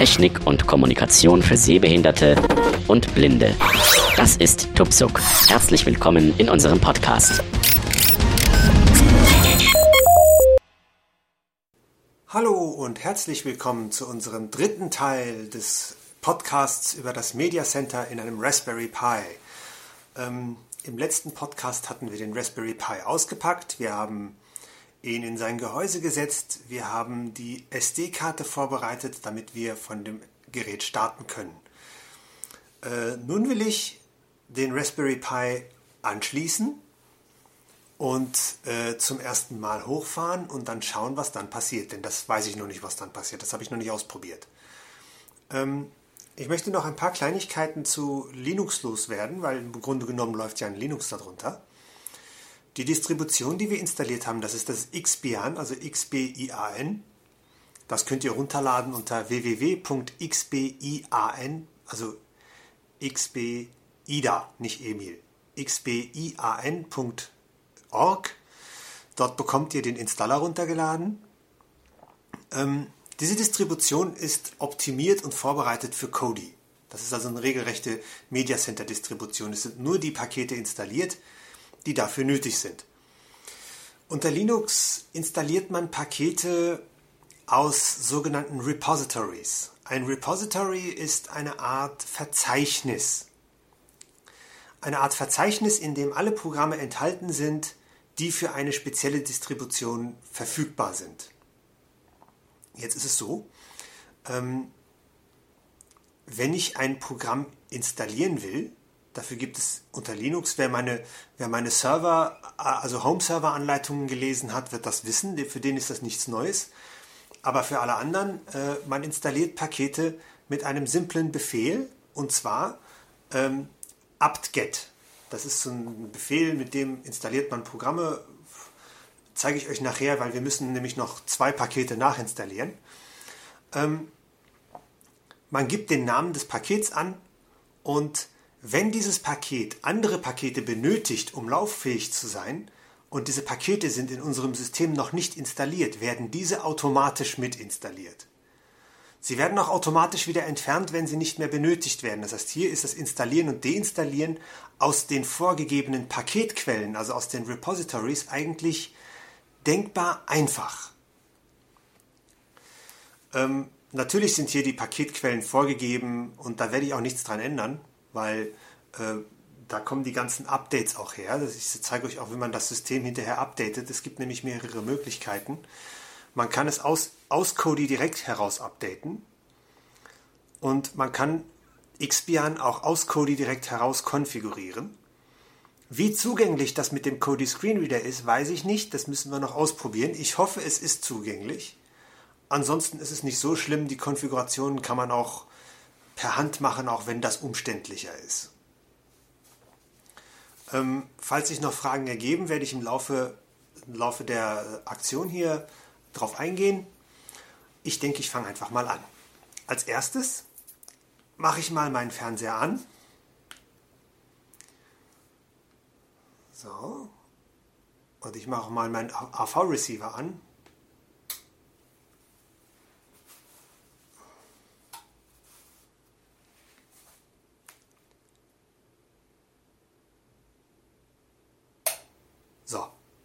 Technik und Kommunikation für Sehbehinderte und Blinde. Das ist Tupsuk. Herzlich willkommen in unserem Podcast. Hallo und herzlich willkommen zu unserem dritten Teil des Podcasts über das Media Center in einem Raspberry Pi. Ähm, Im letzten Podcast hatten wir den Raspberry Pi ausgepackt. Wir haben ihn in sein Gehäuse gesetzt. Wir haben die SD-Karte vorbereitet, damit wir von dem Gerät starten können. Äh, nun will ich den Raspberry Pi anschließen und äh, zum ersten Mal hochfahren und dann schauen, was dann passiert. Denn das weiß ich noch nicht, was dann passiert. Das habe ich noch nicht ausprobiert. Ähm, ich möchte noch ein paar Kleinigkeiten zu Linux loswerden, weil im Grunde genommen läuft ja ein Linux darunter. Die Distribution, die wir installiert haben, das ist das Xbian, also XBIAN. Das könnt ihr runterladen unter www.xbian, also xbida, nicht Emil, xbian.org. Dort bekommt ihr den Installer runtergeladen. Ähm, diese Distribution ist optimiert und vorbereitet für Kodi. Das ist also eine regelrechte Media Center Distribution. Es sind nur die Pakete installiert, die dafür nötig sind. Unter Linux installiert man Pakete aus sogenannten Repositories. Ein Repository ist eine Art Verzeichnis. Eine Art Verzeichnis, in dem alle Programme enthalten sind, die für eine spezielle Distribution verfügbar sind. Jetzt ist es so, ähm, wenn ich ein Programm installieren will, Dafür gibt es unter Linux, wer meine, wer meine Server, also Home-Server-Anleitungen gelesen hat, wird das wissen. Für den ist das nichts Neues. Aber für alle anderen, äh, man installiert Pakete mit einem simplen Befehl und zwar ähm, apt-get. Das ist so ein Befehl, mit dem installiert man Programme. Zeige ich euch nachher, weil wir müssen nämlich noch zwei Pakete nachinstallieren. Ähm, man gibt den Namen des Pakets an und wenn dieses Paket andere Pakete benötigt, um lauffähig zu sein, und diese Pakete sind in unserem System noch nicht installiert, werden diese automatisch mit installiert. Sie werden auch automatisch wieder entfernt, wenn sie nicht mehr benötigt werden. Das heißt, hier ist das Installieren und Deinstallieren aus den vorgegebenen Paketquellen, also aus den Repositories, eigentlich denkbar einfach. Ähm, natürlich sind hier die Paketquellen vorgegeben und da werde ich auch nichts dran ändern weil äh, da kommen die ganzen Updates auch her. Ich zeige euch auch, wie man das System hinterher updatet. Es gibt nämlich mehrere Möglichkeiten. Man kann es aus, aus Kodi direkt heraus updaten und man kann Xbian auch aus Kodi direkt heraus konfigurieren. Wie zugänglich das mit dem Kodi Screenreader ist, weiß ich nicht. Das müssen wir noch ausprobieren. Ich hoffe, es ist zugänglich. Ansonsten ist es nicht so schlimm. Die Konfigurationen kann man auch per Hand machen, auch wenn das umständlicher ist. Ähm, falls sich noch Fragen ergeben, werde ich im Laufe, im Laufe der Aktion hier drauf eingehen. Ich denke, ich fange einfach mal an. Als erstes mache ich mal meinen Fernseher an. So. Und ich mache mal meinen AV-Receiver an.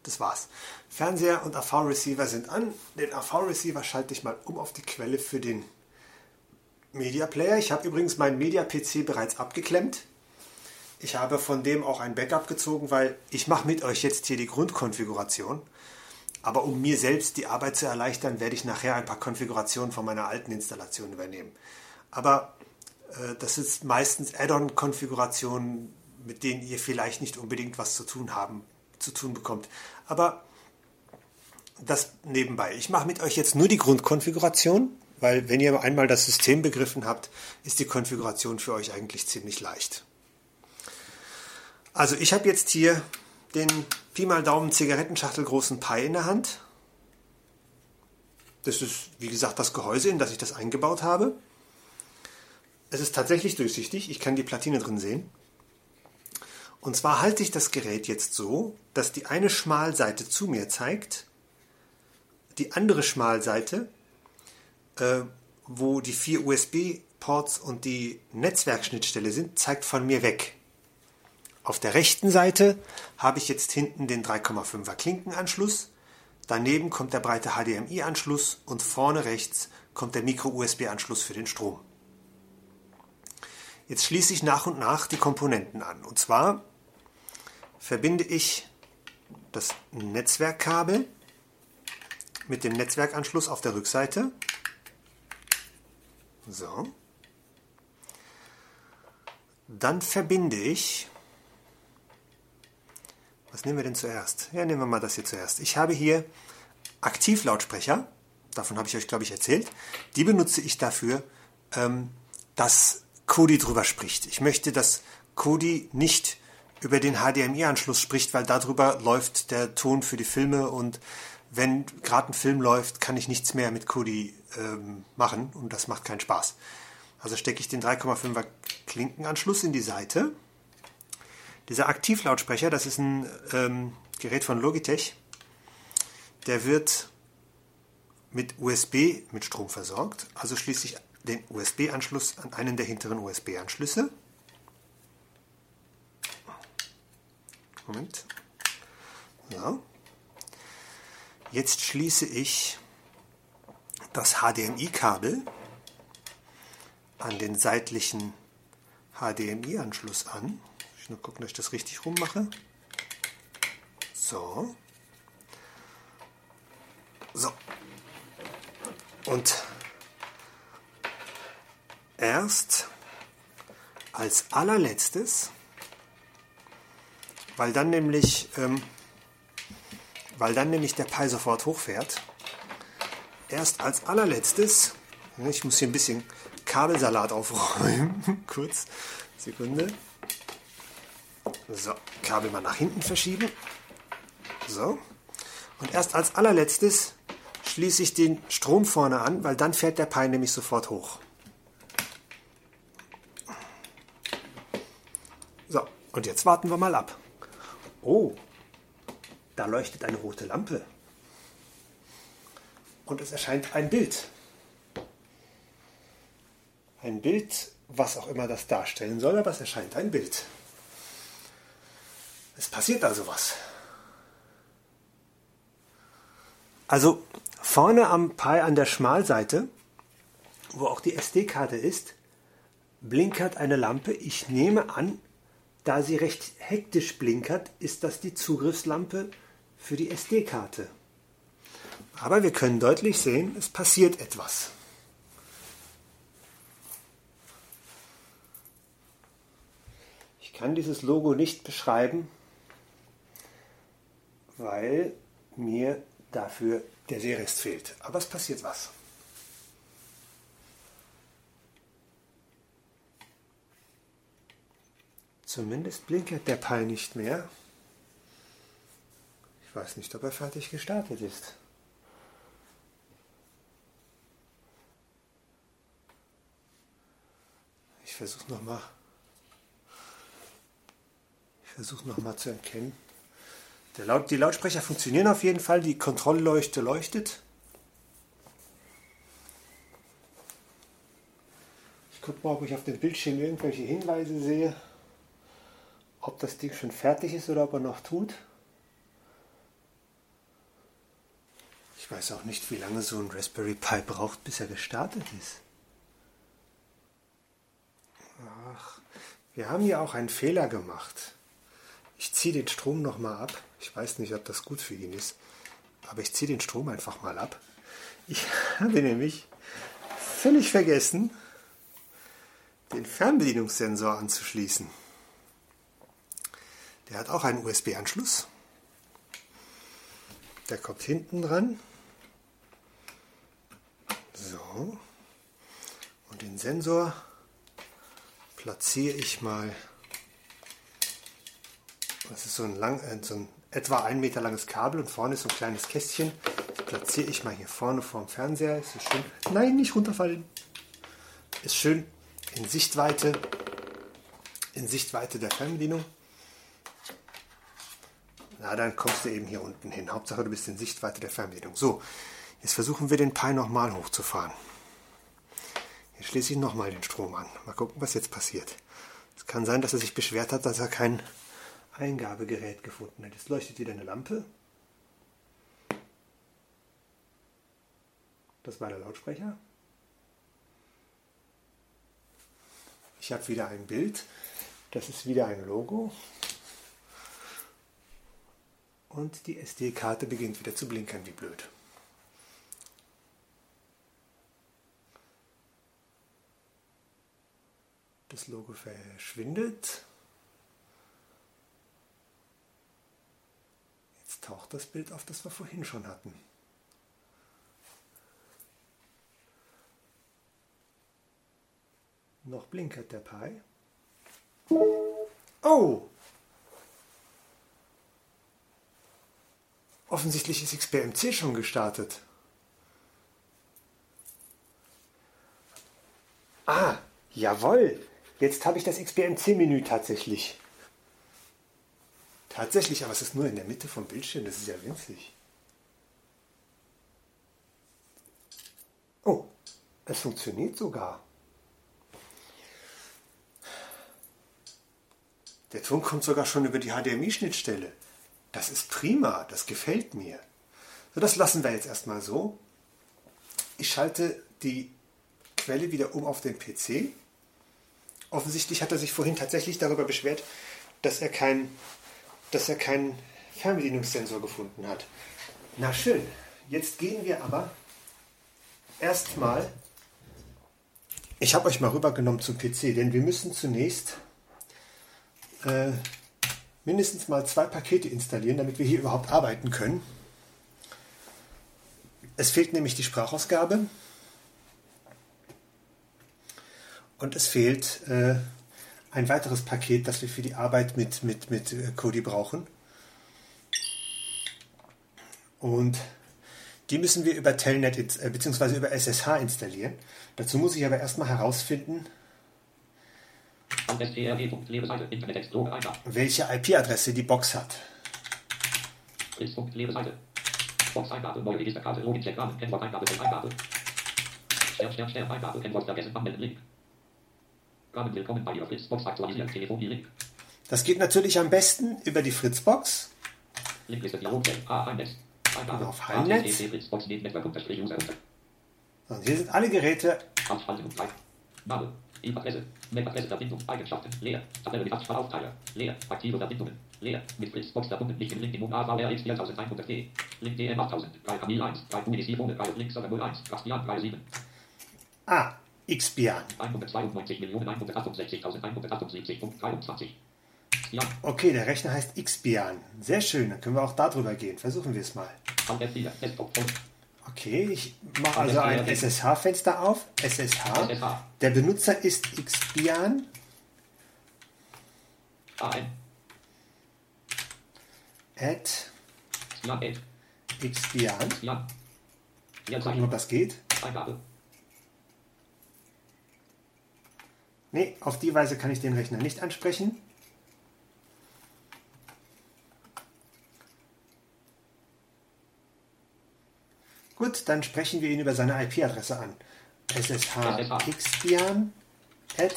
Das war's. Fernseher und AV-Receiver sind an. Den AV-Receiver schalte ich mal um auf die Quelle für den Media Player. Ich habe übrigens meinen Media-PC bereits abgeklemmt. Ich habe von dem auch ein Backup gezogen, weil ich mache mit euch jetzt hier die Grundkonfiguration. Aber um mir selbst die Arbeit zu erleichtern, werde ich nachher ein paar Konfigurationen von meiner alten Installation übernehmen. Aber äh, das ist meistens Add-on-Konfigurationen, mit denen ihr vielleicht nicht unbedingt was zu tun haben zu tun bekommt. Aber das nebenbei. Ich mache mit euch jetzt nur die Grundkonfiguration, weil wenn ihr einmal das System begriffen habt, ist die Konfiguration für euch eigentlich ziemlich leicht. Also ich habe jetzt hier den Pi mal Daumen Zigarettenschachtel großen Pi in der Hand. Das ist, wie gesagt, das Gehäuse, in das ich das eingebaut habe. Es ist tatsächlich durchsichtig. Ich kann die Platine drin sehen. Und zwar halte ich das Gerät jetzt so, dass die eine Schmalseite zu mir zeigt, die andere Schmalseite äh, wo die vier USB-Ports und die Netzwerkschnittstelle sind, zeigt von mir weg. Auf der rechten Seite habe ich jetzt hinten den 3,5er Klinkenanschluss. Daneben kommt der breite HDMI-Anschluss und vorne rechts kommt der Micro-USB-Anschluss für den Strom. Jetzt schließe ich nach und nach die Komponenten an. Und zwar verbinde ich das Netzwerkkabel mit dem Netzwerkanschluss auf der Rückseite. So. Dann verbinde ich. Was nehmen wir denn zuerst? Ja, nehmen wir mal das hier zuerst. Ich habe hier Aktivlautsprecher. Davon habe ich euch, glaube ich, erzählt. Die benutze ich dafür, ähm, dass Kodi drüber spricht. Ich möchte, dass Kodi nicht über den HDMI-Anschluss spricht, weil darüber läuft der Ton für die Filme und wenn gerade ein Film läuft, kann ich nichts mehr mit Kodi ähm, machen und das macht keinen Spaß. Also stecke ich den 3,5er Klinkenanschluss in die Seite. Dieser Aktivlautsprecher, das ist ein ähm, Gerät von Logitech, der wird mit USB mit Strom versorgt. Also schließe ich den USB-Anschluss an einen der hinteren USB-Anschlüsse. Moment. Ja. Jetzt schließe ich das HDMI-Kabel an den seitlichen HDMI-Anschluss an. Ich nur gucken, dass ich das richtig rummache. So. So. Und erst als allerletztes, weil dann nämlich, ähm, weil dann nämlich der Pi sofort hochfährt, erst als allerletztes, ich muss hier ein bisschen Kabelsalat aufräumen, kurz, Sekunde. So, Kabel mal nach hinten verschieben. So. Und erst als allerletztes schließe ich den Strom vorne an, weil dann fährt der Pi nämlich sofort hoch. So, und jetzt warten wir mal ab. Oh, da leuchtet eine rote Lampe. Und es erscheint ein Bild. Ein Bild, was auch immer das darstellen soll, aber es erscheint ein Bild. Es passiert also was. Also vorne am Pi an der Schmalseite, wo auch die SD-Karte ist, blinkert eine Lampe. Ich nehme an, da sie recht hektisch blinkert, ist das die Zugriffslampe für die SD-Karte. Aber wir können deutlich sehen, es passiert etwas. Ich kann dieses Logo nicht beschreiben, weil mir dafür der Sehrest fehlt. Aber es passiert was. Zumindest blinkert der Pi nicht mehr. Ich weiß nicht, ob er fertig gestartet ist. Ich versuche nochmal. Ich versuche nochmal zu erkennen. Laut, die Lautsprecher funktionieren auf jeden Fall. Die Kontrollleuchte leuchtet. Ich gucke mal, ob ich auf dem Bildschirm irgendwelche Hinweise sehe ob das Ding schon fertig ist oder ob er noch tut. Ich weiß auch nicht, wie lange so ein Raspberry Pi braucht, bis er gestartet ist. Ach, wir haben hier auch einen Fehler gemacht. Ich ziehe den Strom nochmal ab. Ich weiß nicht, ob das gut für ihn ist, aber ich ziehe den Strom einfach mal ab. Ich habe nämlich völlig vergessen, den Fernbedienungssensor anzuschließen. Der hat auch einen USB-Anschluss. Der kommt hinten dran. So. Und den Sensor platziere ich mal. Das ist so ein, lang, äh, so ein etwa ein Meter langes Kabel und vorne ist so ein kleines Kästchen. Das platziere ich mal hier vorne vorm Fernseher. Ist schön. Nein, nicht runterfallen. Ist schön in Sichtweite, in Sichtweite der Fernbedienung. Na, dann kommst du eben hier unten hin. Hauptsache, du bist in Sichtweite der Fernbedienung. So, jetzt versuchen wir den Pi nochmal hochzufahren. Jetzt schließe ich nochmal den Strom an. Mal gucken, was jetzt passiert. Es kann sein, dass er sich beschwert hat, dass er kein Eingabegerät gefunden hat. Jetzt leuchtet wieder eine Lampe. Das war der Lautsprecher. Ich habe wieder ein Bild. Das ist wieder ein Logo. Und die SD-Karte beginnt wieder zu blinkern wie blöd. Das Logo verschwindet. Jetzt taucht das Bild auf, das wir vorhin schon hatten. Noch blinkert der Pi. Oh! Offensichtlich ist XPMC schon gestartet. Ah, jawohl. Jetzt habe ich das XBMC-Menü tatsächlich. Tatsächlich, aber es ist nur in der Mitte vom Bildschirm, das ist ja winzig. Oh, es funktioniert sogar. Der Ton kommt sogar schon über die HDMI-Schnittstelle. Das ist prima, das gefällt mir. So, das lassen wir jetzt erstmal so. Ich schalte die Quelle wieder um auf den PC offensichtlich hat er sich vorhin tatsächlich darüber beschwert, dass er keinen dass er keinen Fernbedienungssensor gefunden hat. Na schön, jetzt gehen wir aber erstmal. Ich habe euch mal rübergenommen zum PC, denn wir müssen zunächst äh, mindestens mal zwei Pakete installieren, damit wir hier überhaupt arbeiten können. Es fehlt nämlich die Sprachausgabe Und es fehlt äh, ein weiteres Paket, das wir für die Arbeit mit, mit, mit äh, Kodi brauchen. Und die müssen wir über Telnet äh, bzw. über SSH installieren. Dazu muss ich aber erstmal herausfinden, welche IP-Adresse die Box hat. Das geht natürlich am besten über die Fritzbox. Linkliste. Auf unter. Und hier sind alle Geräte. Abspaltung 3. Name. E-Adresse. Mail-Adresse Verbindung. Eigenschaften. Leer. Tabelle mit Abspal Aufteiler. Leer. Aktive Verbindungen. Leer. Mit Fritzbox verbunden. Nicht im Link im AVRX 4100D. Link DM 8000. 3 Kamil 1. 3 Unis ohne 3 Link Server 01. Bastian 37. Ah, Xbian. Okay, der Rechner heißt Xbian. Sehr schön, dann können wir auch darüber gehen. Versuchen wir es mal. Okay, ich mache also ein SSH-Fenster auf. SSH. Der Benutzer ist Xbian. At Xbian. Gucken, ob das geht. Eingabe. Nee, auf die Weise kann ich den Rechner nicht ansprechen. Gut, dann sprechen wir ihn über seine IP-Adresse an. SSH xbian at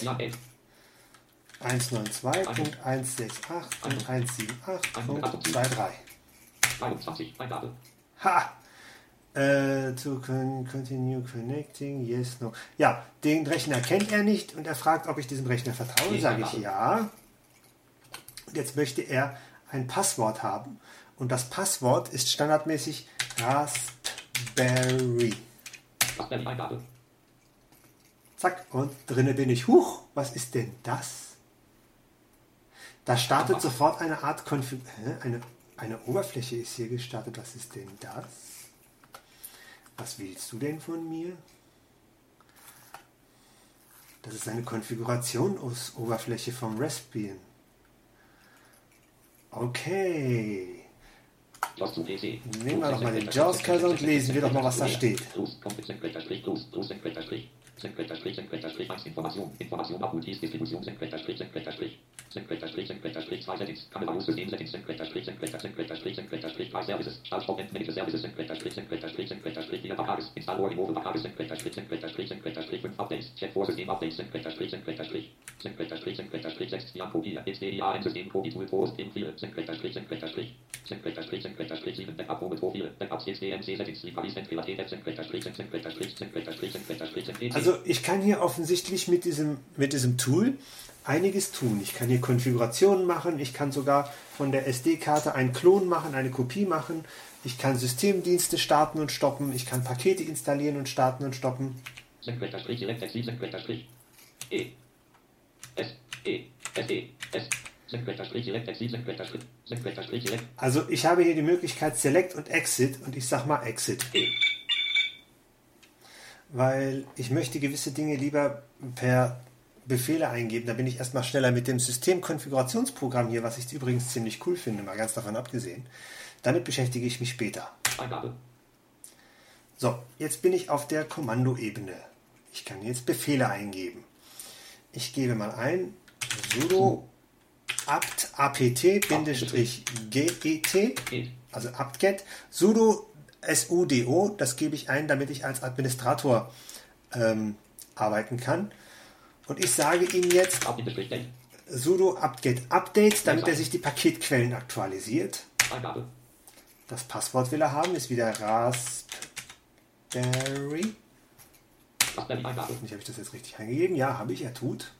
192.168.178.123. Ha! Uh, to continue connecting, yes, no. Ja, den Rechner kennt er nicht und er fragt, ob ich diesem Rechner vertraue. Sage ich ja. Und jetzt möchte er ein Passwort haben. Und das Passwort ist standardmäßig Raspberry. Zack, und drinne bin ich. Huch, was ist denn das? Da startet sofort eine Art Konfig eine, eine Oberfläche ist hier gestartet. Was ist denn das? Was willst du denn von mir? Das ist eine Konfiguration aus Oberfläche vom Raspbian. Okay. Nehmen wir doch mal den JAWS-Cursor und lesen wir doch mal, was da steht. Senkrechter Strich, senkrechter Strich, 1 Information, Information, Abmultis, Distribution, senkrechter Strich, senkrechter Strich, senkrechter Strich, senkrechter Strich, 2 Settings, Kamera System Settings, senkrechter Strich, senkrechter, senkrechter Strich, senkrechter Strich, 3 Services, Startstopp, Manage Services, senkrechter Strich, senkrechter Strich, senkrechter Strich, Fehler Tages. Installor Immobil Tages senkrechter Strich senkrechter Strich senkrechter Strich 5 Updates. Chat vor System Updates senkrechter Strich senkrechter Strich. Senkrechter Strich senkrechter Strich 6 Jan Kopie. XDIA im System Kopie Tool Post im File. Senkrechter Strich senkrechter Strich. Senkrechter Also ich kann hier offensichtlich mit diesem, mit diesem Tool einiges tun. Ich kann hier Konfigurationen machen, ich kann sogar von der SD-Karte einen Klon machen, eine Kopie machen, ich kann Systemdienste starten und stoppen, ich kann Pakete installieren und starten und stoppen. E. S. E. S. E. S. Also ich habe hier die Möglichkeit Select und Exit und ich sag mal Exit. E. weil ich möchte gewisse Dinge lieber per Befehle eingeben. Da bin ich erstmal schneller mit dem Systemkonfigurationsprogramm hier, was ich übrigens ziemlich cool finde, mal ganz davon abgesehen. Damit beschäftige ich mich später. Eingabe. So, jetzt bin ich auf der Kommandoebene. Ich kann jetzt Befehle eingeben. Ich gebe mal ein sudo apt apt-get, Geht. also apt-get, sudo sudo, das gebe ich ein, damit ich als Administrator ähm, arbeiten kann. Und ich sage ihm jetzt Geld. sudo apt-get update, damit er sich die Paketquellen aktualisiert. Das Passwort will er haben, ist wieder Raspberry. Raspberry Eingabe. Nicht, habe ich das jetzt richtig eingegeben? Ja, habe ich, er tut.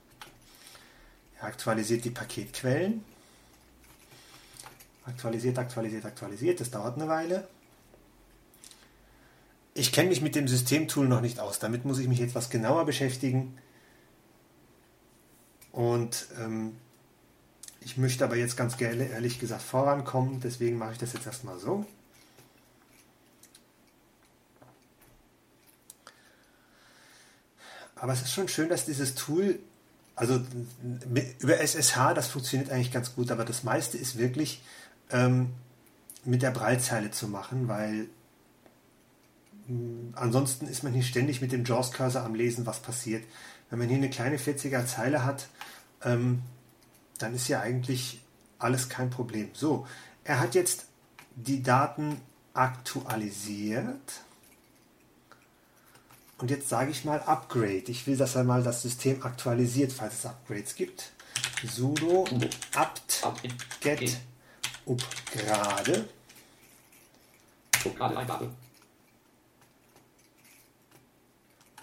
Er aktualisiert die Paketquellen. Aktualisiert, aktualisiert, aktualisiert. Das dauert eine Weile. Ich kenne mich mit dem Systemtool noch nicht aus. Damit muss ich mich etwas genauer beschäftigen. Und ähm, ich möchte aber jetzt ganz ehrlich gesagt, vorankommen. Deswegen mache ich das jetzt erstmal so. Aber es ist schon schön, dass dieses Tool, also über SSH, das funktioniert eigentlich ganz gut, aber das meiste ist wirklich ähm, mit der Breitzeile zu machen, weil mh, ansonsten ist man hier ständig mit dem JAWS-Cursor am Lesen, was passiert. Wenn man hier eine kleine 40er Zeile hat, ähm, dann ist ja eigentlich alles kein Problem. So, er hat jetzt die Daten aktualisiert. Und jetzt sage ich mal Upgrade. Ich will, dass er mal das System aktualisiert, falls es Upgrades gibt. sudo apt get upgrade.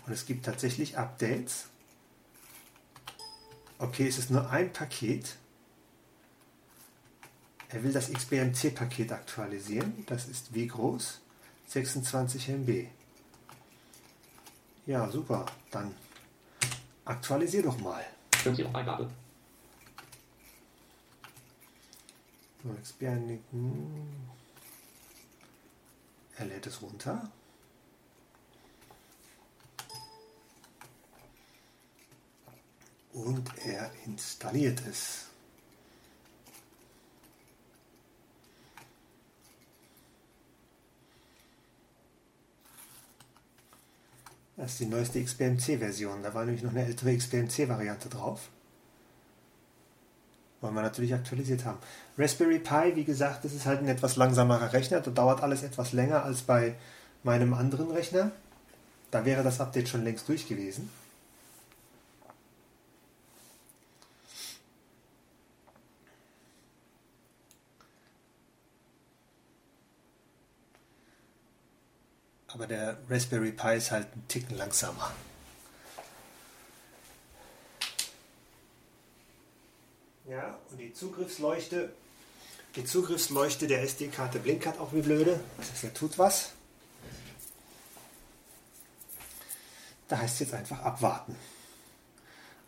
Und es gibt tatsächlich Updates. Okay, es ist nur ein Paket. Er will das XBMC-Paket aktualisieren. Das ist wie groß? 26 MB. Ja, super. Dann aktualisier doch mal. 50 Eingabe. So, hm. Er lädt es runter. Und er installiert es. Das ist die neueste XBMC-Version. Da war nämlich noch eine ältere XBMC-Variante drauf. Wollen wir natürlich aktualisiert haben. Raspberry Pi, wie gesagt, das ist halt ein etwas langsamerer Rechner. Da dauert alles etwas länger als bei meinem anderen Rechner. Da wäre das Update schon längst durch gewesen. Aber der Raspberry Pi ist halt ein Ticken langsamer. Ja, und die Zugriffsleuchte, die Zugriffsleuchte der SD-Karte blinkt halt auch wie blöde. Das er tut was. Da heißt es jetzt einfach abwarten.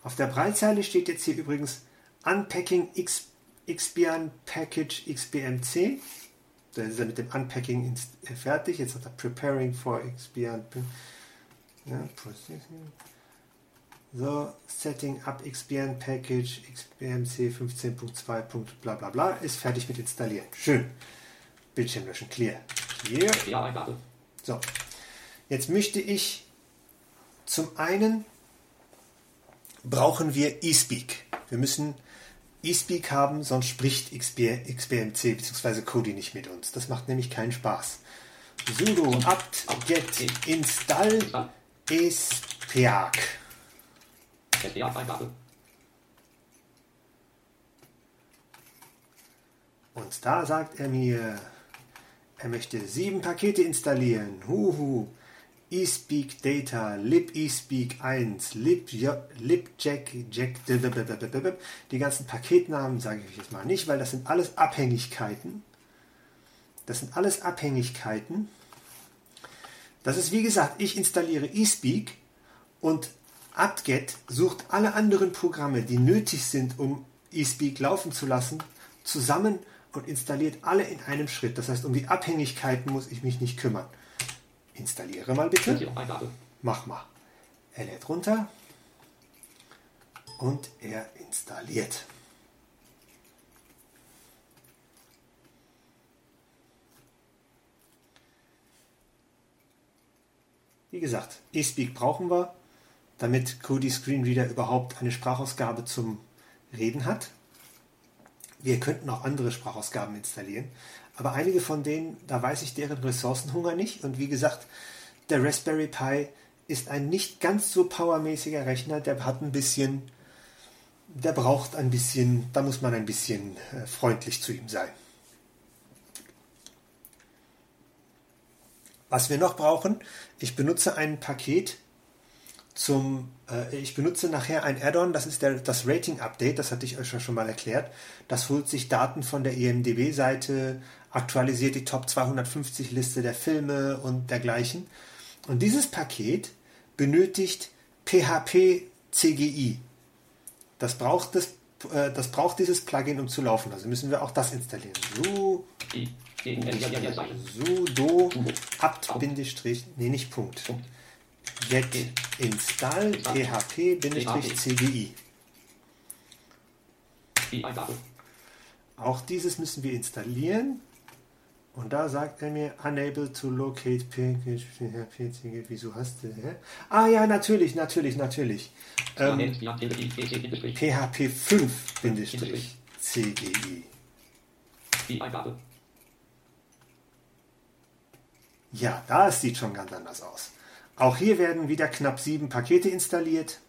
Auf der Breitzeile steht jetzt hier übrigens Unpacking X, Xbian Package XBMC. Da ist er mit dem Unpacking äh, fertig. Jetzt hat er Preparing for Xbian. Ja. So, Setting up XBN Package XBMC 15.2. bla bla bla ist fertig mit installieren. Schön. Bildschirm löschen. Clear. Clear. Ja. So, jetzt möchte ich zum einen brauchen wir eSpeak. Wir müssen eSpeak haben, sonst spricht XB, XBMC bzw. Kodi nicht mit uns. Das macht nämlich keinen Spaß. sudo apt get install espeak. Und da sagt er mir, er möchte sieben Pakete installieren. Huhu. eSpeak Data, lib eSpeak 1, lib, libjack, jack, die ganzen Paketnamen sage ich jetzt mal nicht, weil das sind alles Abhängigkeiten. Das sind alles Abhängigkeiten. Das ist wie gesagt, ich installiere eSpeak und apt-get sucht alle anderen Programme, die nötig sind, um eSpeak laufen zu lassen, zusammen und installiert alle in einem Schritt. Das heißt, um die Abhängigkeiten muss ich mich nicht kümmern. Installiere mal bitte. Mach mal. Er lädt runter und er installiert. Wie gesagt, eSpeak brauchen wir, damit Kodi Screenreader überhaupt eine Sprachausgabe zum Reden hat. Wir könnten auch andere Sprachausgaben installieren, aber einige von denen, da weiß ich deren Ressourcenhunger nicht. Und wie gesagt, der Raspberry Pi ist ein nicht ganz so powermäßiger Rechner, der hat ein bisschen, der braucht ein bisschen, da muss man ein bisschen äh, freundlich zu ihm sein. Was wir noch brauchen, ich benutze ein Paket zum, äh, ich benutze nachher ein Add-on, das ist der, das Rating-Update, das hatte ich euch schon mal erklärt. Das holt sich Daten von der IMDB-Seite, aktualisiert die Top 250 Liste der Filme und dergleichen. Und dieses Paket benötigt PHP CGI. Das braucht, das, äh, das braucht dieses Plugin, um zu laufen. Also müssen wir auch das installieren. So, sudo apt nee, nicht Punkt. Get install php-cgi. Auch dieses müssen wir installieren. Und da sagt er mir, unable to locate package, wieso hast du, hä? Ah ja, natürlich, natürlich, natürlich. Ähm, PHP 5-CGI. Ja, das sieht schon ganz anders aus. Auch hier werden wieder knapp sieben Pakete installiert.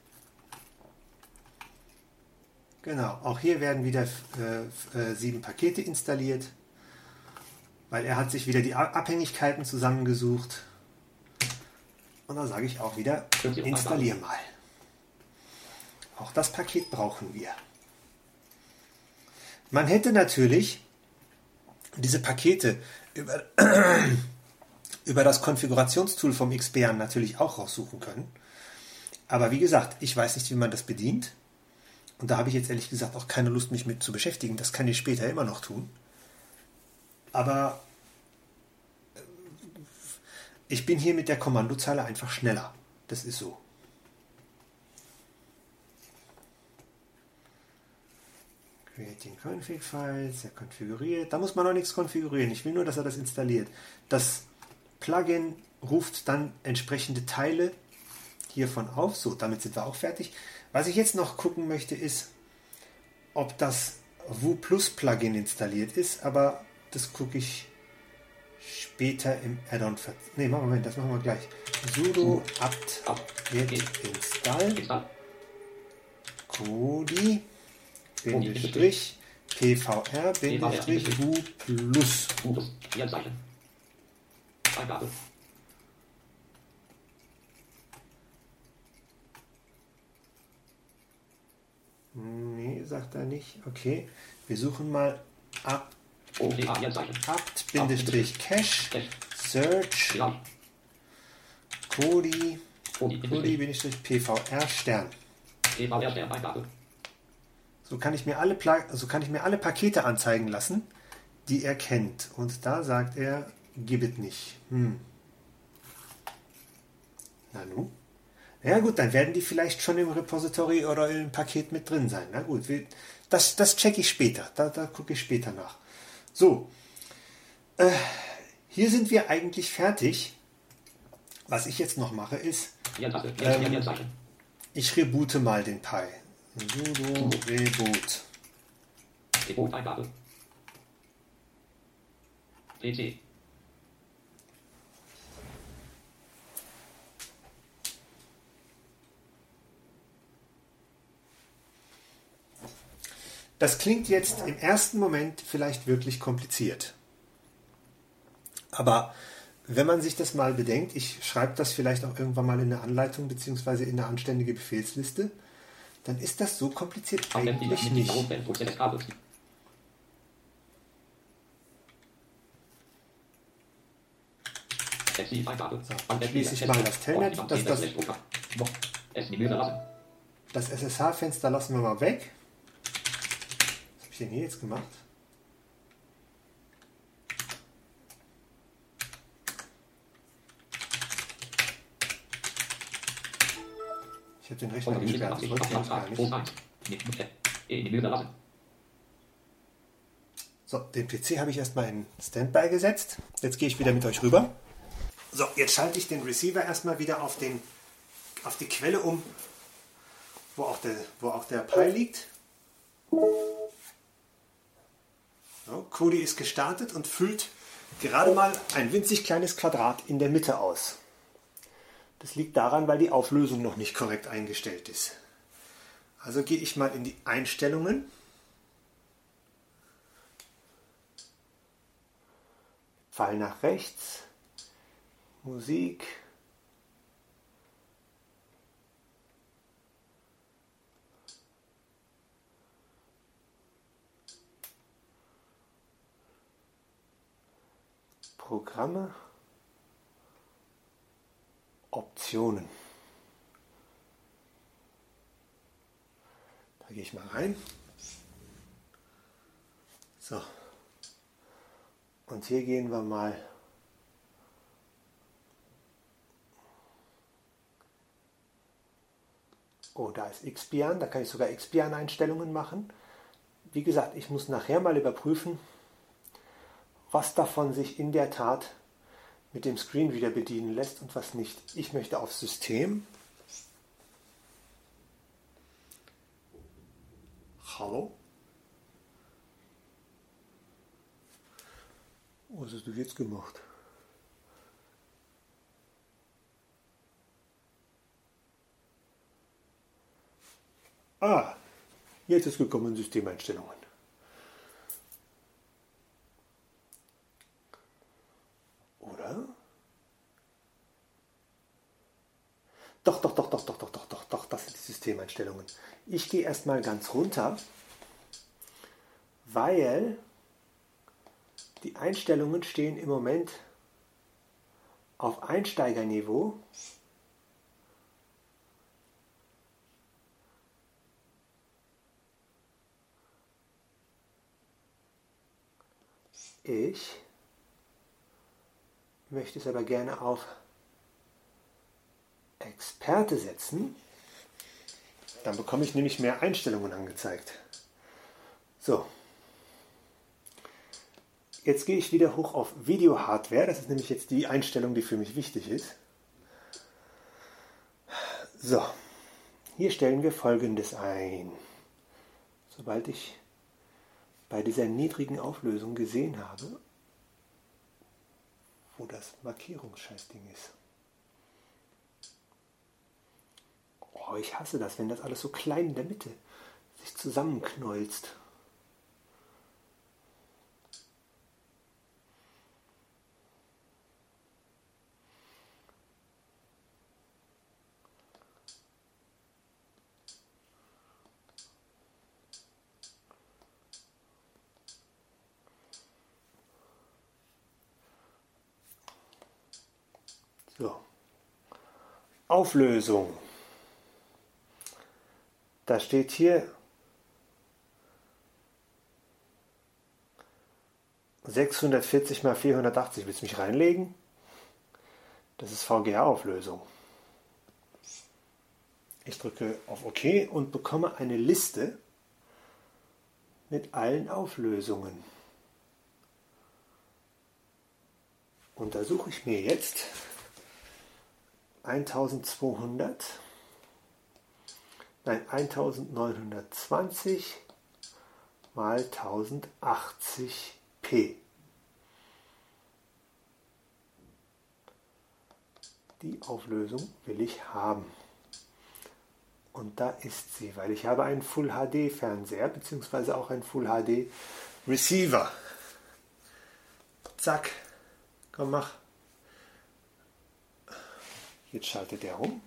Genau, auch hier werden wieder äh, äh, sieben Pakete installiert, weil er hat sich wieder die Abhängigkeiten zusammengesucht. Und da sage ich auch wieder, installier mal. Auch das Paket brauchen wir. Man hätte natürlich diese Pakete über über das Konfigurationstool vom XPern natürlich auch raussuchen können. Aber wie gesagt, ich weiß nicht, wie man das bedient. Und da habe ich jetzt ehrlich gesagt auch keine Lust, mich mit zu beschäftigen. Das kann ich später immer noch tun. Aber äh, ich bin hier mit der Kommandozeile einfach schneller. Das ist so. Creating Config Files, er konfiguriert. Da muss man noch nichts konfigurieren. Ich will nur, dass er das installiert. Das Plugin ruft dann entsprechende Teile hiervon auf. So, damit sind wir auch fertig. Was ich jetzt noch gucken möchte, ist, ob das Wu Plus Plugin installiert ist, aber das gucke ich später im Add-on. Ne, Moment, das machen wir gleich. sudo apt get install Kodi Bindestrich pvr Bindestrich Wu Plus. Eingabe. Nee, sagt er nicht. Okay, wir suchen mal ab. apt-cache search Kodi Kodi-pvr Stern. So kann ich mir alle so kann ich mir alle Pakete anzeigen lassen, die er kennt. Und da sagt er Gibt nicht. Hm. Na nu? Ja gut, dann werden die vielleicht schon im Repository oder im Paket mit drin sein. Na gut, das, das checke ich später. Da, da gucke ich später nach. So, äh, hier sind wir eigentlich fertig. Was ich jetzt noch mache ist, ähm, ich reboote mal den Pi. Sudo Reboot. Reboot-Eingabe. PC. Das klingt jetzt im ersten Moment vielleicht wirklich kompliziert. Aber wenn man sich das mal bedenkt, ich schreibe das vielleicht auch irgendwann mal in eine Anleitung bzw. in eine anständige Befehlsliste, dann ist das so kompliziert eigentlich nicht. So, schließe ich mal das Telnet, das, das, das SSH-Fenster lassen wir mal weg. Ich denn hier jetzt gemacht? Ich habe den Rechner gesperrt, wollte ich gar nicht. So, den PC habe ich erstmal in Standby gesetzt. Jetzt gehe ich wieder mit euch rüber. So, jetzt schalte ich den Receiver erstmal wieder auf, den, auf die Quelle um, wo auch der, wo auch der Pi liegt. So, Kodi ist gestartet und füllt gerade mal ein winzig kleines Quadrat in der Mitte aus. Das liegt daran, weil die Auflösung noch nicht korrekt eingestellt ist. Also gehe ich mal in die Einstellungen. Pfeil nach rechts, Musik. Programme. Optionen. Da gehe ich mal rein. So. Und hier gehen wir mal Oh, da ist Xbian, da kann ich sogar Xbian-Einstellungen machen. Wie gesagt, ich muss nachher mal überprüfen, was davon sich in der Tat mit dem Screen wieder bedienen lässt und was nicht. Ich möchte auf System. Hallo? Was hast du jetzt gemacht? Ah, jetzt ist gekommen Systemeinstellungen. Oder? Doch, doch, doch, doch, doch, doch, doch, doch, doch, das sind die Systemeinstellungen. Ich gehe erstmal ganz runter, weil die Einstellungen stehen im Moment auf Einsteigerniveau. Ich möchte es aber gerne auf Experte setzen. Dann bekomme ich nämlich mehr Einstellungen angezeigt. So. Jetzt gehe ich wieder hoch auf Video Hardware. Das ist nämlich jetzt die Einstellung, die für mich wichtig ist. So. Hier stellen wir folgendes ein. Sobald ich bei dieser niedrigen Auflösung gesehen habe, wo das Markierungsscheißding ist. Oh, ich hasse das, wenn das alles so klein in der Mitte sich zusammenknäulst. Auflösung. Da steht hier 640 mal 480. Willst du mich reinlegen? Das ist VGA-Auflösung. Ich drücke auf OK und bekomme eine Liste mit allen Auflösungen. Und da suche ich mir jetzt 1200, nein 1920 mal 1080p. Die Auflösung will ich haben. Und da ist sie, weil ich habe einen Full HD Fernseher beziehungsweise auch einen Full HD Receiver. Zack. Komm, mach. Jetzt schaltet er um.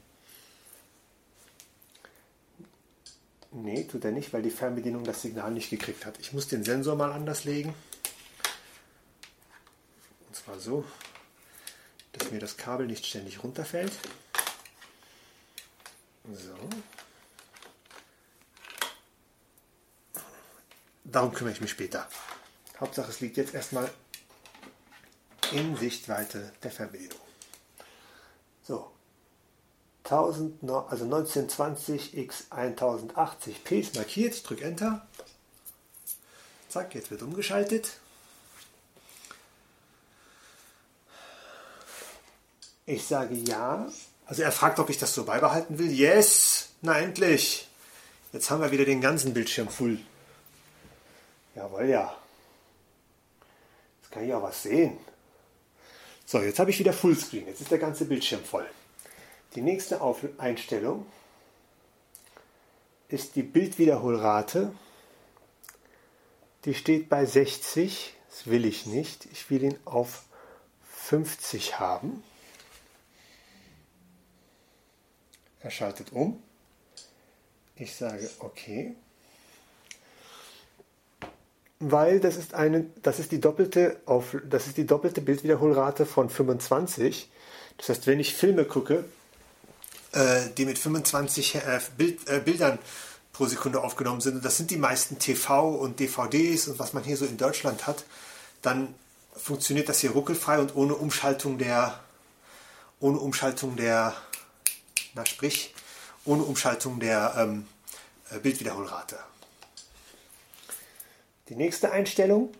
Nee, tut er nicht, weil die Fernbedienung das Signal nicht gekriegt hat. Ich muss den Sensor mal anders legen. Und zwar so, dass mir das Kabel nicht ständig runterfällt. So. Darum kümmere ich mich später. Hauptsache, es liegt jetzt erstmal in Sichtweite der Fernbedienung. So, 1000, also 1920 x 1080p ist markiert. Ich drücke Enter. Zack, jetzt wird umgeschaltet. Ich sage ja. Also er fragt, ob ich das so beibehalten will. Yes! Na endlich! Jetzt haben wir wieder den ganzen Bildschirm voll. Jawohl, ja. Jetzt kann ich auch was sehen. So, jetzt habe ich wieder Fullscreen. Jetzt ist der ganze Bildschirm voll. Die nächste Auf Einstellung ist die Bildwiederholrate. Die steht bei 60. Das will ich nicht. Ich will ihn auf 50 haben. Er schaltet um. Ich sage okay. Weil das ist eine, das ist die doppelte auf, das ist die doppelte Bildwiederholrate von 25. Das heißt, wenn ich Filme gucke, äh, die mit 25 äh, Bild, äh, Bildern pro Sekunde aufgenommen sind, und das sind die meisten TV und DVDs und was man hier so in Deutschland hat, dann funktioniert das hier ruckelfrei und ohne Umschaltung der, ohne Umschaltung der, na sprich, ohne Umschaltung der ähm, äh, Bildwiederholrate. Die nächste Einstellung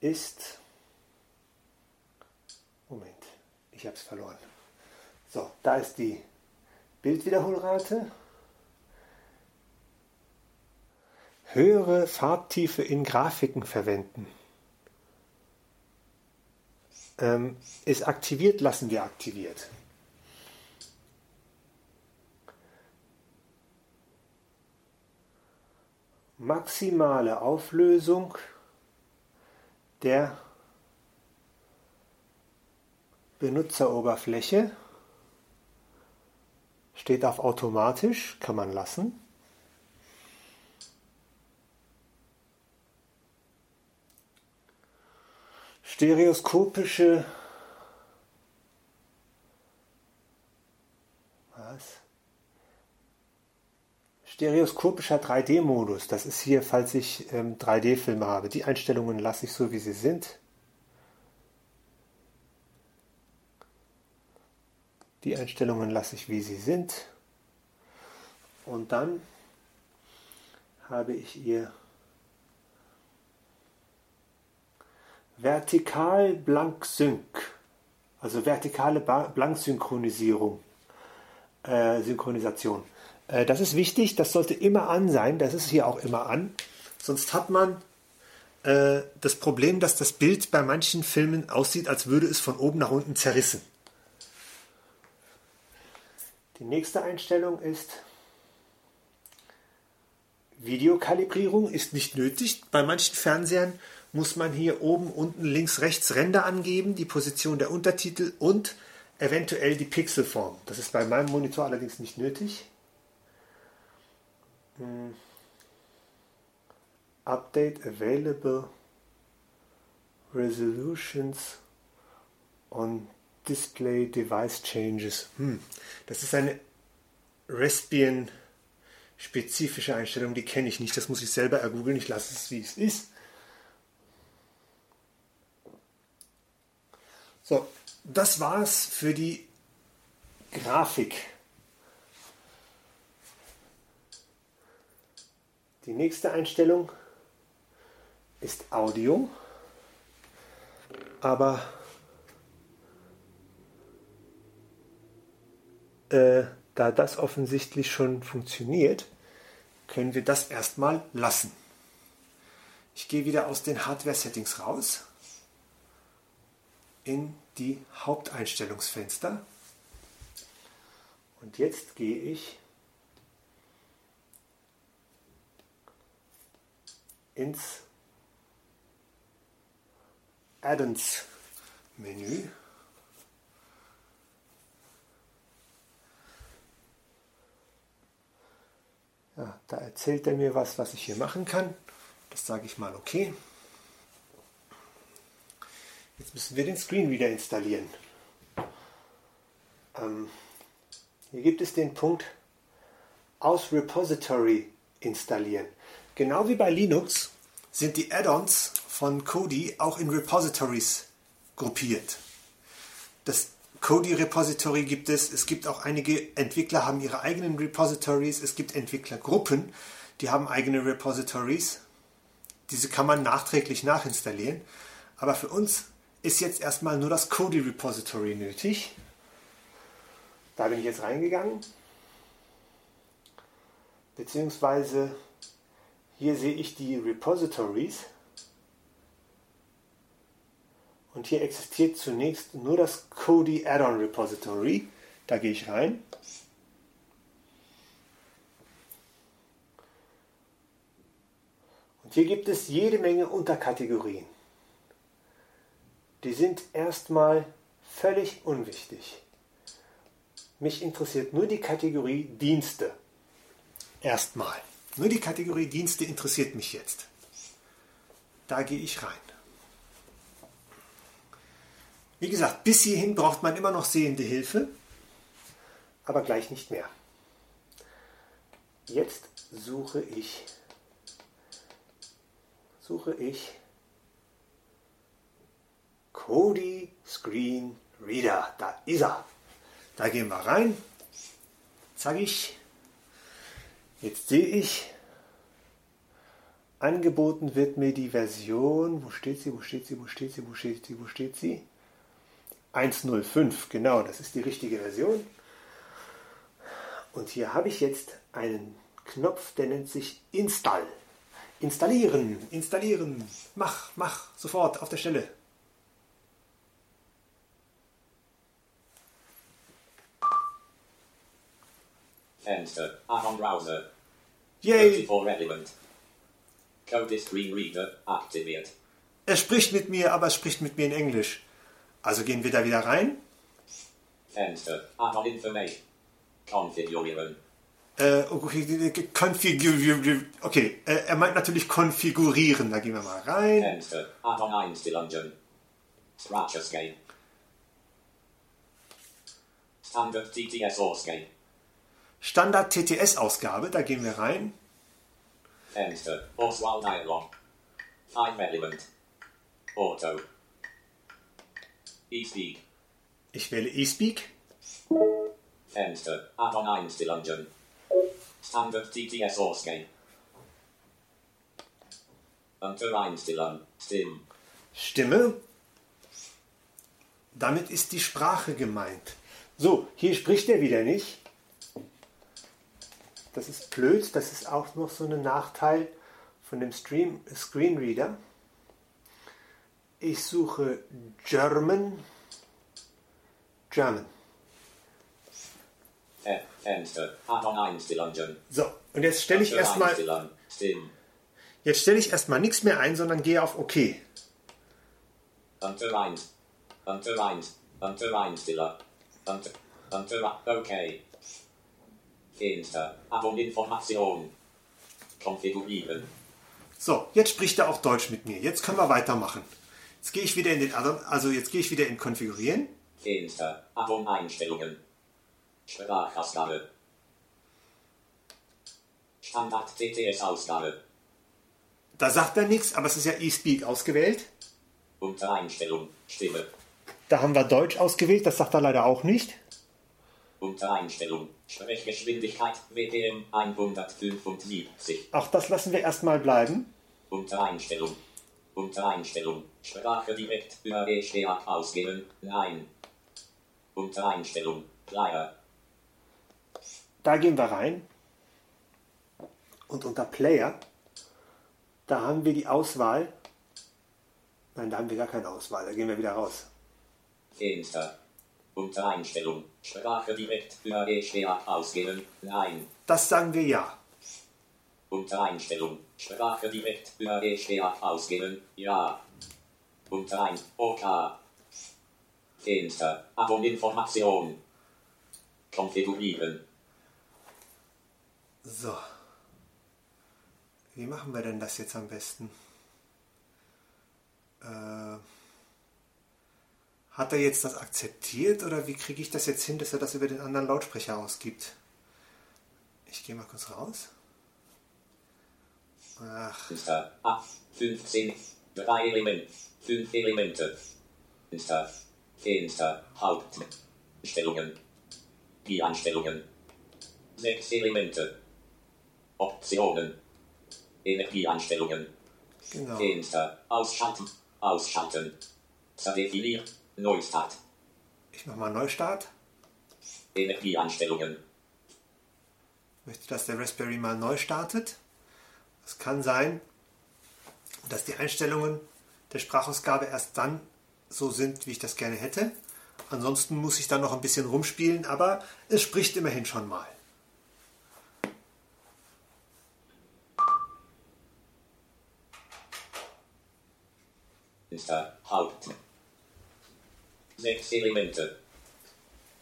ist, Moment, ich habe es verloren. So, da ist die Bildwiederholrate. Höhere Farbtiefe in Grafiken verwenden. Ähm, ist aktiviert, lassen wir aktiviert. maximale Auflösung der Benutzeroberfläche steht auf automatisch, kann man lassen. Stereoskopische was? Stereoskopischer 3D-Modus, das ist hier, falls ich ähm, 3D-Filme habe. Die Einstellungen lasse ich so, wie sie sind. Die Einstellungen lasse ich, wie sie sind. Und dann habe ich hier Vertikal Blank Sync, also vertikale Blanksynchronisierung, äh, Synchronisation. Äh, das ist wichtig, das sollte immer an sein, das ist hier auch immer an. Sonst hat man äh, das Problem, dass das Bild bei manchen Filmen aussieht, als würde es von oben nach unten zerrissen. Die nächste Einstellung ist Videokalibrierung ist nicht nötig. Bei manchen Fernsehern muss man hier oben, unten, links, rechts Ränder angeben, die Position der Untertitel und eventuell die Pixelform. Das ist bei meinem Monitor allerdings nicht nötig. Hm. Update available resolutions on display device changes. Hm. Das ist eine Raspbian spezifische Einstellung, die kenne ich nicht. Das muss ich selber ergoogeln. Ich lasse es, wie es ist. So, das war's für die Grafik. Die nächste Einstellung ist Audio, aber äh, da das offensichtlich schon funktioniert, können wir das erstmal lassen. Ich gehe wieder aus den Hardware-Settings raus in die Haupteinstellungsfenster Und jetzt gehe ich ins Add-ons Menü. Ja, da erzählt er mir was, was ich hier machen kann. Das sage ich mal okay. Jetzt müssen wir den Screenreader installieren. Ähm, hier gibt es den Punkt aus Repository installieren. Genau wie bei Linux sind die Add-ons von Kodi auch in Repositories gruppiert. Das Kodi Repository gibt es. Es gibt auch einige Entwickler haben ihre eigenen Repositories. Es gibt Entwicklergruppen, die haben eigene Repositories. Diese kann man nachträglich nachinstallieren. Aber für uns ist jetzt erstmal nur das Kodi Repository nötig. Da bin ich jetzt reingegangen. Beziehungsweise hier sehe ich die Repositories. Und hier existiert zunächst nur das Kodi Add-on Repository. Da gehe ich rein. Und hier gibt es jede Menge Unterkategorien. Die sind erstmal völlig unwichtig. Mich interessiert nur die Kategorie Dienste. Erstmal. Nur die Kategorie Dienste interessiert mich jetzt. Da gehe ich rein. Wie gesagt, bis hierhin braucht man immer noch sehende Hilfe, aber gleich nicht mehr. Jetzt suche ich suche ich Kodi Screen Reader. Da ist er. Da gehen wir rein. Zeige ich. Jetzt sehe ich, angeboten wird mir die Version, wo steht sie, wo steht sie, wo steht sie, wo steht sie, wo steht sie? 1.05, genau, das ist die richtige Version. Und hier habe ich jetzt einen Knopf, der nennt sich Install. Installieren, installieren, mach, mach, sofort, auf der Stelle. Fenster, Atom Browser, Yay! 34 relevant. Code Screen Reader aktiviert. Er spricht mit mir, aber er spricht mit mir in Englisch. Also gehen wir da wieder rein. Fenster, Atom Information. Konfigurieren. Äh, okay, konfigurieren. Okay, äh, er meint natürlich konfigurieren. Da gehen wir mal rein. Fenster, Atom Einstellungen. Scratch Escape. Standard TTS Escape. Standard TTS-Ausgabe. Da gehen wir rein. Fenster, Auswahl Dialog. Five relevant. Auto. E-Speak. Ich wähle eSpeak. Fenster, Atom Einstellungen. Standard TTS Escape. Unter Einstellung. Stim. Stimme. Damit ist die Sprache gemeint. So, hier spricht er wieder nicht. Das ist blöd. Das ist auch noch so ein Nachteil von dem Stream Screenreader. Ich suche German. German. Einstellungen. So, und jetzt stelle ich erstmal jetzt stelle ich erstmal nichts mehr ein, sondern gehe auf OK. Okay. Fenster. Atom-Information. Konfigurieren. So, jetzt spricht er auch Deutsch mit mir. Jetzt können wir weitermachen. Jetzt gehe ich wieder in den Add-on- also jetzt gehe ich wieder in Konfigurieren. Fenster. Atom-Einstellungen. Sprachausgabe. Standard TTS-Ausgabe. Da sagt er nichts, aber es ist ja eSpeak ausgewählt. Unter Einstellung. Stimme. Da haben wir Deutsch ausgewählt, das sagt er leider auch nicht. Unter Einstellung. Sprechgeschwindigkeit WPM 175. Auch das lassen wir erstmal bleiben. Unter Einstellung. Unter Einstellung. Sprache direkt über ESTA ausgeben. Nein. Unter Einstellung. Player. Da gehen wir rein. Und unter Player, da haben wir die Auswahl. Nein, da haben wir gar keine Auswahl. Da gehen wir wieder raus. Fenster. Unter Einstellung. Sprache direkt über GSDA ausgeben. Nein. Das sagen wir ja. Unter Einstellung. Sprache direkt über GSDA ausgeben. Ja. Unter ein. OK. Fenster. Abon-Information. Konfigurieren. So. Wie machen wir denn das jetzt am besten? Äh, hat er jetzt das akzeptiert oder wie kriege ich das jetzt hin, dass er das über den anderen Lautsprecher ausgibt? Ich gehe mal kurz raus. Ach, Fenster. A. 15. Drei Elemente. Fünf Elemente. Fenster. Fenster. Hauptstellungen. Die Einstellungen. Sechs Elemente. Optionen. Energieeinstellungen. genau. Fenster. Ausschalten. Ausschalten. Zerdefiniert. Neustart. Ich mache mal Neustart. Energieeinstellungen. möchte, dass der Raspberry mal neu startet. Es kann sein, dass die Einstellungen der Sprachausgabe erst dann so sind, wie ich das gerne hätte. Ansonsten muss ich dann noch ein bisschen rumspielen, aber es spricht immerhin schon mal. Haupt. Sechs Elemente.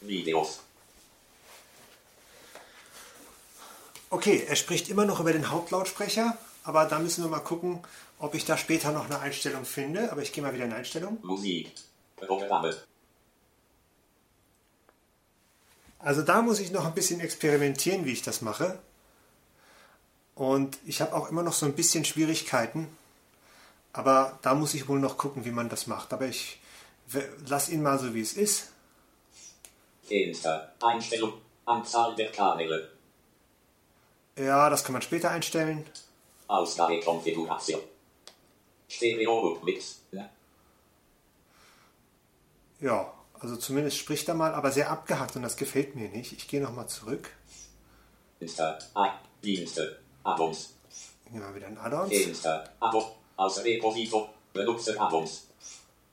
Videos. Okay, er spricht immer noch über den Hauptlautsprecher, aber da müssen wir mal gucken, ob ich da später noch eine Einstellung finde. Aber ich gehe mal wieder in Einstellung. Musik. Programme. Also da muss ich noch ein bisschen experimentieren, wie ich das mache. Und ich habe auch immer noch so ein bisschen Schwierigkeiten. Aber da muss ich wohl noch gucken, wie man das macht. Aber ich w- lass ihn mal so, wie es ist. Fenster. Einstellung. Anzahl der Kanäle. Ja, das kann man später einstellen. Ausgabekonfiguration. Stereo Mix. Ja, also zumindest spricht er mal, aber sehr abgehackt und das gefällt mir nicht. Ich gehe nochmal zurück. Fenster. Ein. Dienste. Wir wieder in Add-ons. Aus Reposito. Benutzer Abons.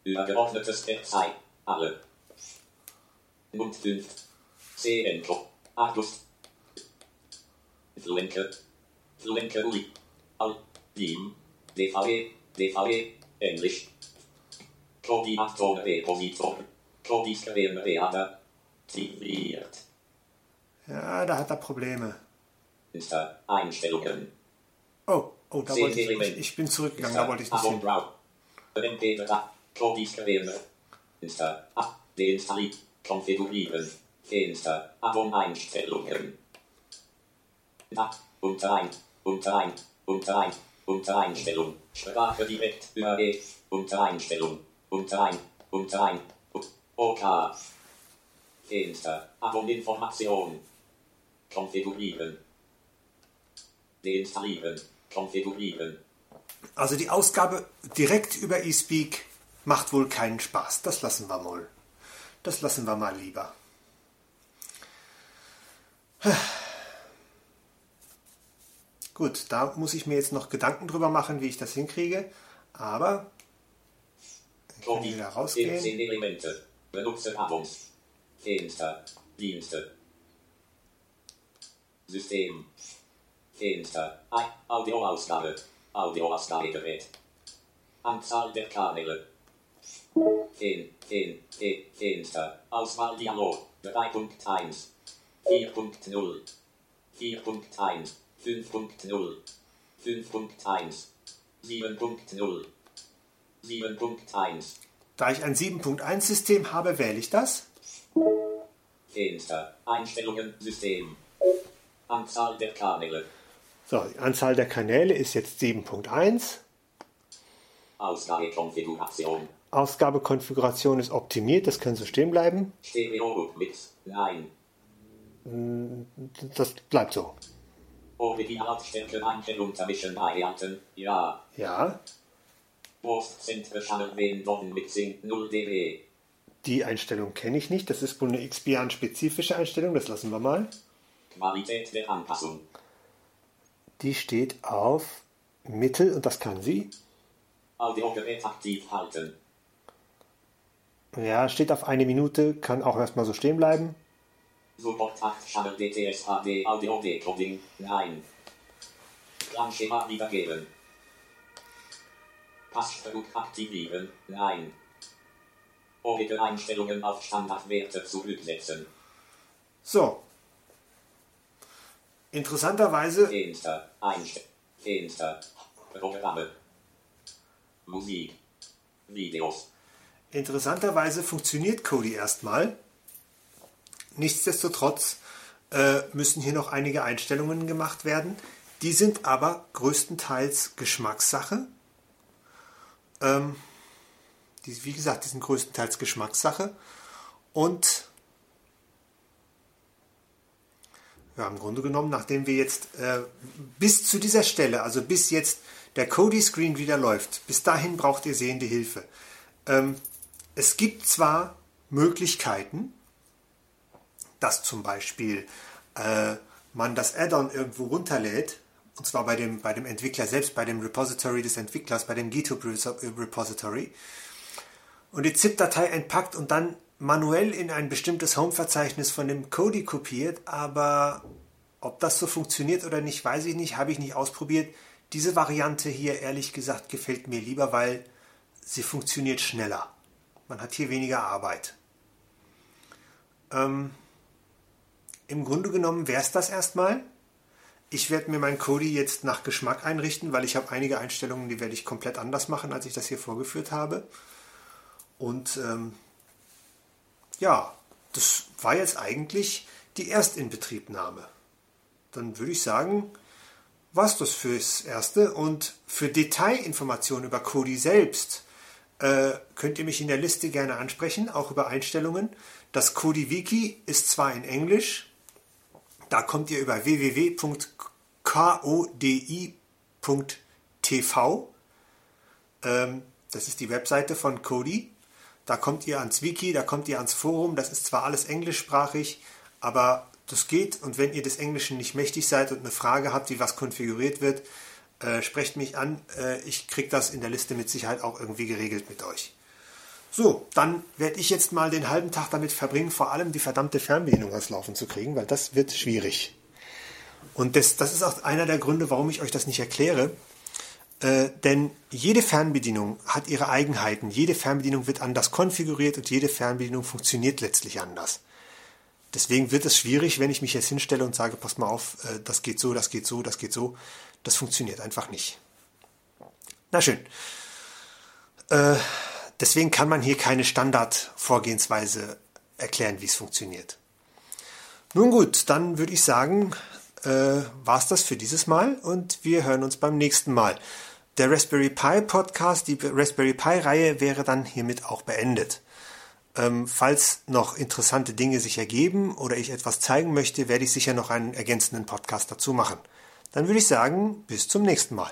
Übergeordnetes Verzeichnis. Alle. Und 5. Serenko. Artus. Fluenke. Fluenke Uli. Al. Lim. DVE. DVE. Englisch. Koordinator Repositor. Koordinator Reader. Ziviliert. Ja, da hat er Probleme. Fenster. Einstellungen. Oh, oh, da wollte ich, ich, ich bin zurückgegangen, da wollte ich nicht hin. Brown. MP3. Koordinator. Fenster. A. Deinstallieren. Konfigurieren. Fenster. Abo-Einstellungen. Na, unter ein, unter ein, unter ein, unter Einstellung. Sprache direkt über E. Unter Einstellung. Unter ein, unter ein. U- OK. Fenster. Abon-Information. Konfigurieren. Deinstallieren. Konfigurieren. Also die Ausgabe direkt über eSpeak macht wohl keinen Spaß. Das lassen wir mal. Das lassen wir mal lieber. Gut, da muss ich mir jetzt noch Gedanken drüber machen, wie ich das hinkriege. Aber ich kann wieder rausgehen. 10 Elemente. Benutzer Abons. Fenster. Dienste. System. Fenster. Audioausgabe. Audioausgabegerät. Anzahl der Kanäle. Fen. Fen. Fe- Fenster. Auswahldialog. 3.1. 4.0. 4.1. 5.0. 5.1. 7.0. 7.1. Da ich ein 7.1-System habe, wähle ich das. Fenster. Einstellungen System. Anzahl der Kanäle. So, die Anzahl der Kanäle ist jetzt 7.1. Ausgabekonfiguration. Ausgabekonfiguration ist optimiert, das kann so stehen bleiben. Stereo Mix. Nein. Das bleibt so. Originalautstärke Einstellung zwischen Varianten. Ja. Ja, Wurstzentre Channel Wendung Mixing 0 dB. die Einstellung kenne ich nicht. Das ist wohl eine XBAN-spezifische Einstellung, das lassen wir mal. Qualität der Anpassung. Die steht auf Mittel und das kann sie. Audiogerät aktiv halten. Ja, steht auf eine Minute, kann auch erstmal so stehen bleiben. Support 8 Channel DTS HD Audio Decoding. Nein. Klangschema wiedergeben. Passverlust aktivieren. Nein. Ohne Einstellungen auf Standardwerte zurücksetzen. So. Interessanterweise, Fenster. Einstellungen. Fenster. Programme. Musik. Videos. interessanterweise funktioniert Kodi erstmal. Nichtsdestotrotz äh, müssen hier noch einige Einstellungen gemacht werden. Die sind aber größtenteils Geschmackssache. Ähm, die, wie gesagt, die sind größtenteils Geschmackssache. Und ja, im Grunde genommen, nachdem wir jetzt äh, bis zu dieser Stelle, also bis jetzt der Kodi-Screen wieder läuft, bis dahin braucht ihr sehende Hilfe. Ähm, es gibt zwar Möglichkeiten, dass zum Beispiel äh, man das Add-on irgendwo runterlädt, und zwar bei dem, bei dem Entwickler selbst, bei dem Repository des Entwicklers, bei dem GitHub Repository, und die ZIP-Datei entpackt und dann manuell in ein bestimmtes Home-Verzeichnis von dem Kodi kopiert, aber ob das so funktioniert oder nicht, weiß ich nicht, habe ich nicht ausprobiert. Diese Variante hier, ehrlich gesagt, gefällt mir lieber, weil sie funktioniert schneller. Man hat hier weniger Arbeit. Ähm, Im Grunde genommen wäre es das erstmal. Ich werde mir mein Kodi jetzt nach Geschmack einrichten, weil ich habe einige Einstellungen, die werde ich komplett anders machen, als ich das hier vorgeführt habe. Und ähm, ja, das war jetzt eigentlich die Erstinbetriebnahme. Dann würde ich sagen, was das fürs Erste. Und für Detailinformationen über Kodi selbst äh, könnt ihr mich in der Liste gerne ansprechen, auch über Einstellungen. Das Kodi Wiki ist zwar in Englisch, da kommt ihr über www.kodi.tv. Ähm, das ist die Webseite von Kodi. Da kommt ihr ans Wiki, da kommt ihr ans Forum. Das ist zwar alles englischsprachig, aber das geht. Und wenn ihr des Englischen nicht mächtig seid und eine Frage habt, wie was konfiguriert wird, äh, sprecht mich an. Äh, ich kriege das in der Liste mit Sicherheit auch irgendwie geregelt mit euch. So, dann werde ich jetzt mal den halben Tag damit verbringen, vor allem die verdammte Fernbedienung ans Laufen zu kriegen, weil das wird schwierig. Und das, das ist auch einer der Gründe, warum ich euch das nicht erkläre. Äh, denn jede Fernbedienung hat ihre Eigenheiten. Jede Fernbedienung wird anders konfiguriert und jede Fernbedienung funktioniert letztlich anders. Deswegen wird es schwierig, wenn ich mich jetzt hinstelle und sage, pass mal auf, äh, das geht so, das geht so, das geht so. Das funktioniert einfach nicht. Na schön. Äh, deswegen kann man hier keine Standardvorgehensweise erklären, wie es funktioniert. Nun gut, dann würde ich sagen, äh, war es das für dieses Mal und wir hören uns beim nächsten Mal. Der Raspberry Pi Podcast, die Raspberry Pi Reihe wäre dann hiermit auch beendet. Ähm, falls noch interessante Dinge sich ergeben oder ich etwas zeigen möchte, werde ich sicher noch einen ergänzenden Podcast dazu machen. Dann würde ich sagen, bis zum nächsten Mal.